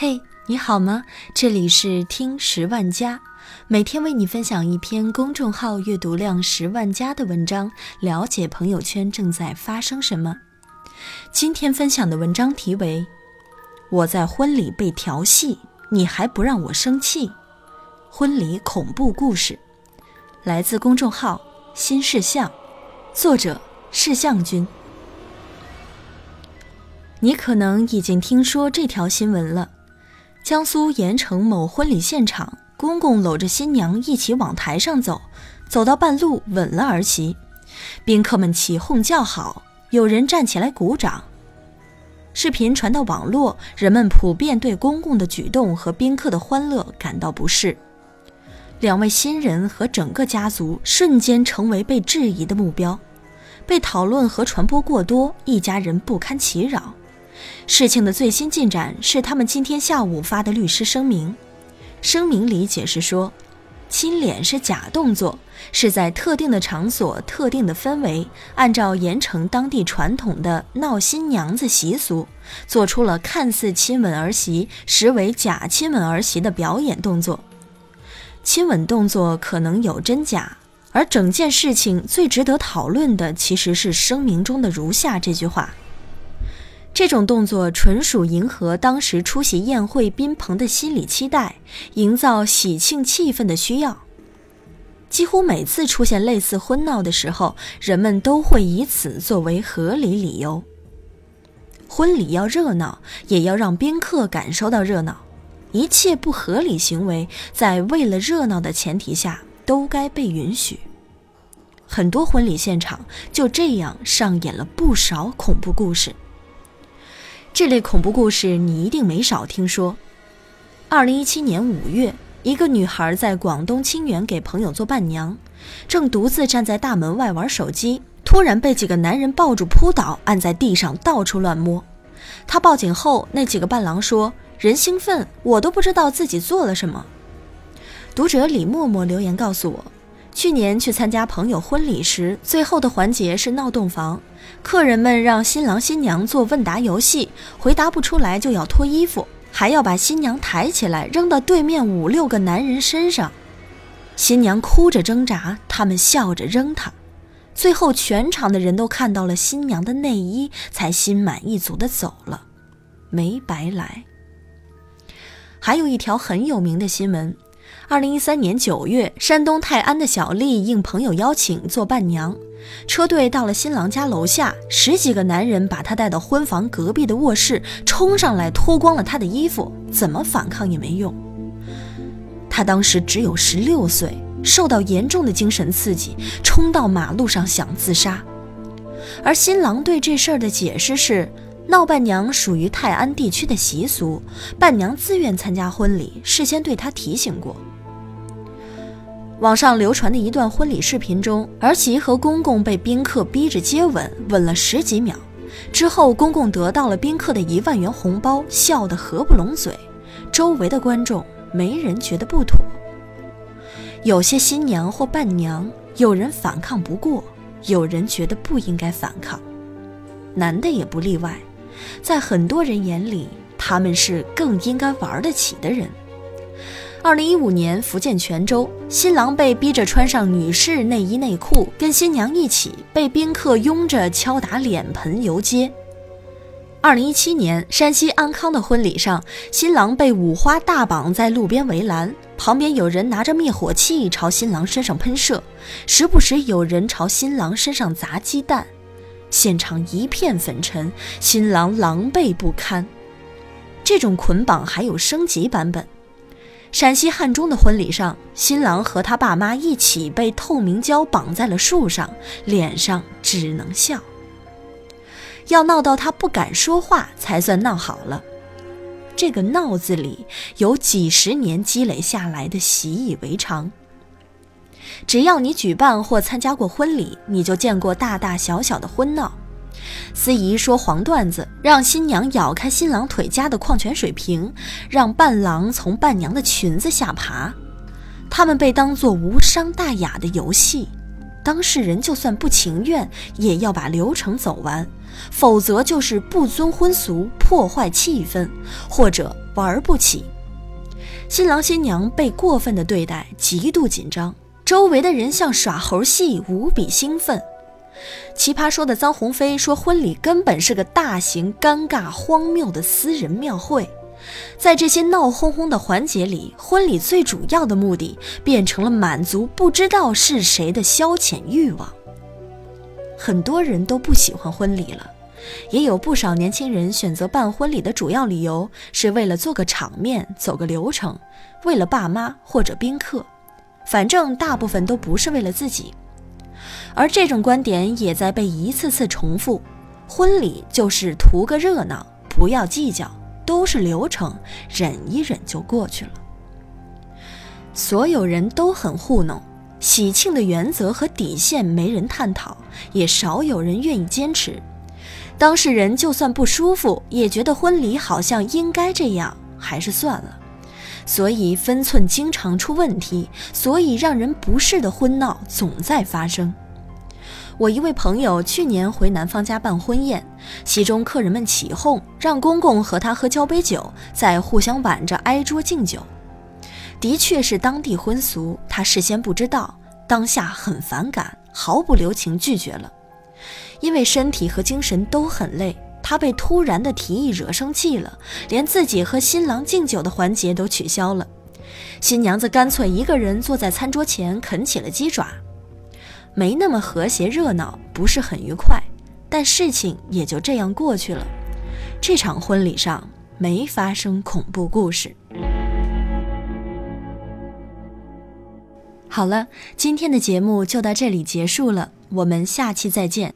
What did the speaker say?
嘿，你好吗？这里是听十万加，每天为你分享一篇公众号阅读量十万加的文章，了解朋友圈正在发生什么。今天分享的文章题为《我在婚礼被调戏，你还不让我生气》，婚礼恐怖故事，来自公众号新事项，作者事项君。你可能已经听说这条新闻了。江苏盐城某婚礼现场，公公搂着新娘一起往台上走，走到半路吻了儿媳，宾客们起哄叫好，有人站起来鼓掌。视频传到网络，人们普遍对公公的举动和宾客的欢乐感到不适。两位新人和整个家族瞬间成为被质疑的目标，被讨论和传播过多，一家人不堪其扰。事情的最新进展是，他们今天下午发的律师声明。声明里解释说，亲脸是假动作，是在特定的场所、特定的氛围，按照盐城当地传统的闹新娘子习俗，做出了看似亲吻儿媳，实为假亲吻儿媳的表演动作。亲吻动作可能有真假，而整件事情最值得讨论的，其实是声明中的如下这句话。这种动作纯属迎合当时出席宴会宾朋的心理期待，营造喜庆气氛的需要。几乎每次出现类似婚闹的时候，人们都会以此作为合理理由。婚礼要热闹，也要让宾客感受到热闹。一切不合理行为，在为了热闹的前提下，都该被允许。很多婚礼现场就这样上演了不少恐怖故事。这类恐怖故事你一定没少听说。二零一七年五月，一个女孩在广东清远给朋友做伴娘，正独自站在大门外玩手机，突然被几个男人抱住扑倒，按在地上到处乱摸。她报警后，那几个伴郎说：“人兴奋，我都不知道自己做了什么。”读者李默默留言告诉我。去年去参加朋友婚礼时，最后的环节是闹洞房，客人们让新郎新娘做问答游戏，回答不出来就要脱衣服，还要把新娘抬起来扔到对面五六个男人身上。新娘哭着挣扎，他们笑着扔她，最后全场的人都看到了新娘的内衣，才心满意足的走了，没白来。还有一条很有名的新闻。二零一三年九月，山东泰安的小丽应朋友邀请做伴娘，车队到了新郎家楼下，十几个男人把她带到婚房隔壁的卧室，冲上来脱光了她的衣服，怎么反抗也没用。她当时只有十六岁，受到严重的精神刺激，冲到马路上想自杀。而新郎对这事儿的解释是，闹伴娘属于泰安地区的习俗，伴娘自愿参加婚礼，事先对她提醒过。网上流传的一段婚礼视频中，儿媳和公公被宾客逼着接吻，吻了十几秒，之后公公得到了宾客的一万元红包，笑得合不拢嘴。周围的观众没人觉得不妥。有些新娘或伴娘，有人反抗不过，有人觉得不应该反抗，男的也不例外。在很多人眼里，他们是更应该玩得起的人。二零一五年，福建泉州，新郎被逼着穿上女士内衣内裤，跟新娘一起被宾客拥着敲打脸盆游街。二零一七年，山西安康的婚礼上，新郎被五花大绑在路边围栏，旁边有人拿着灭火器朝新郎身上喷射，时不时有人朝新郎身上砸鸡蛋，现场一片粉尘，新郎狼狈不堪。这种捆绑还有升级版本。陕西汉中的婚礼上，新郎和他爸妈一起被透明胶绑在了树上，脸上只能笑。要闹到他不敢说话才算闹好了。这个“闹”字里有几十年积累下来的习以为常。只要你举办或参加过婚礼，你就见过大大小小的婚闹。司仪说黄段子，让新娘咬开新郎腿夹的矿泉水瓶，让伴郎从伴娘的裙子下爬。他们被当作无伤大雅的游戏，当事人就算不情愿，也要把流程走完，否则就是不遵婚俗、破坏气氛，或者玩不起。新郎新娘被过分的对待，极度紧张，周围的人像耍猴戏，无比兴奋。奇葩说的臧鸿飞说，婚礼根本是个大型、尴尬、荒谬的私人庙会。在这些闹哄哄的环节里，婚礼最主要的目的变成了满足不知道是谁的消遣欲望。很多人都不喜欢婚礼了，也有不少年轻人选择办婚礼的主要理由是为了做个场面、走个流程，为了爸妈或者宾客，反正大部分都不是为了自己。而这种观点也在被一次次重复：婚礼就是图个热闹，不要计较。都是流程，忍一忍就过去了。所有人都很糊弄，喜庆的原则和底线没人探讨，也少有人愿意坚持。当事人就算不舒服，也觉得婚礼好像应该这样，还是算了。所以分寸经常出问题，所以让人不适的婚闹总在发生。我一位朋友去年回男方家办婚宴，其中客人们起哄，让公公和他喝交杯酒，再互相挽着挨桌敬酒。的确是当地婚俗，他事先不知道，当下很反感，毫不留情拒绝了。因为身体和精神都很累，他被突然的提议惹生气了，连自己和新郎敬酒的环节都取消了。新娘子干脆一个人坐在餐桌前啃起了鸡爪。没那么和谐热闹，不是很愉快，但事情也就这样过去了。这场婚礼上没发生恐怖故事。好了，今天的节目就到这里结束了，我们下期再见。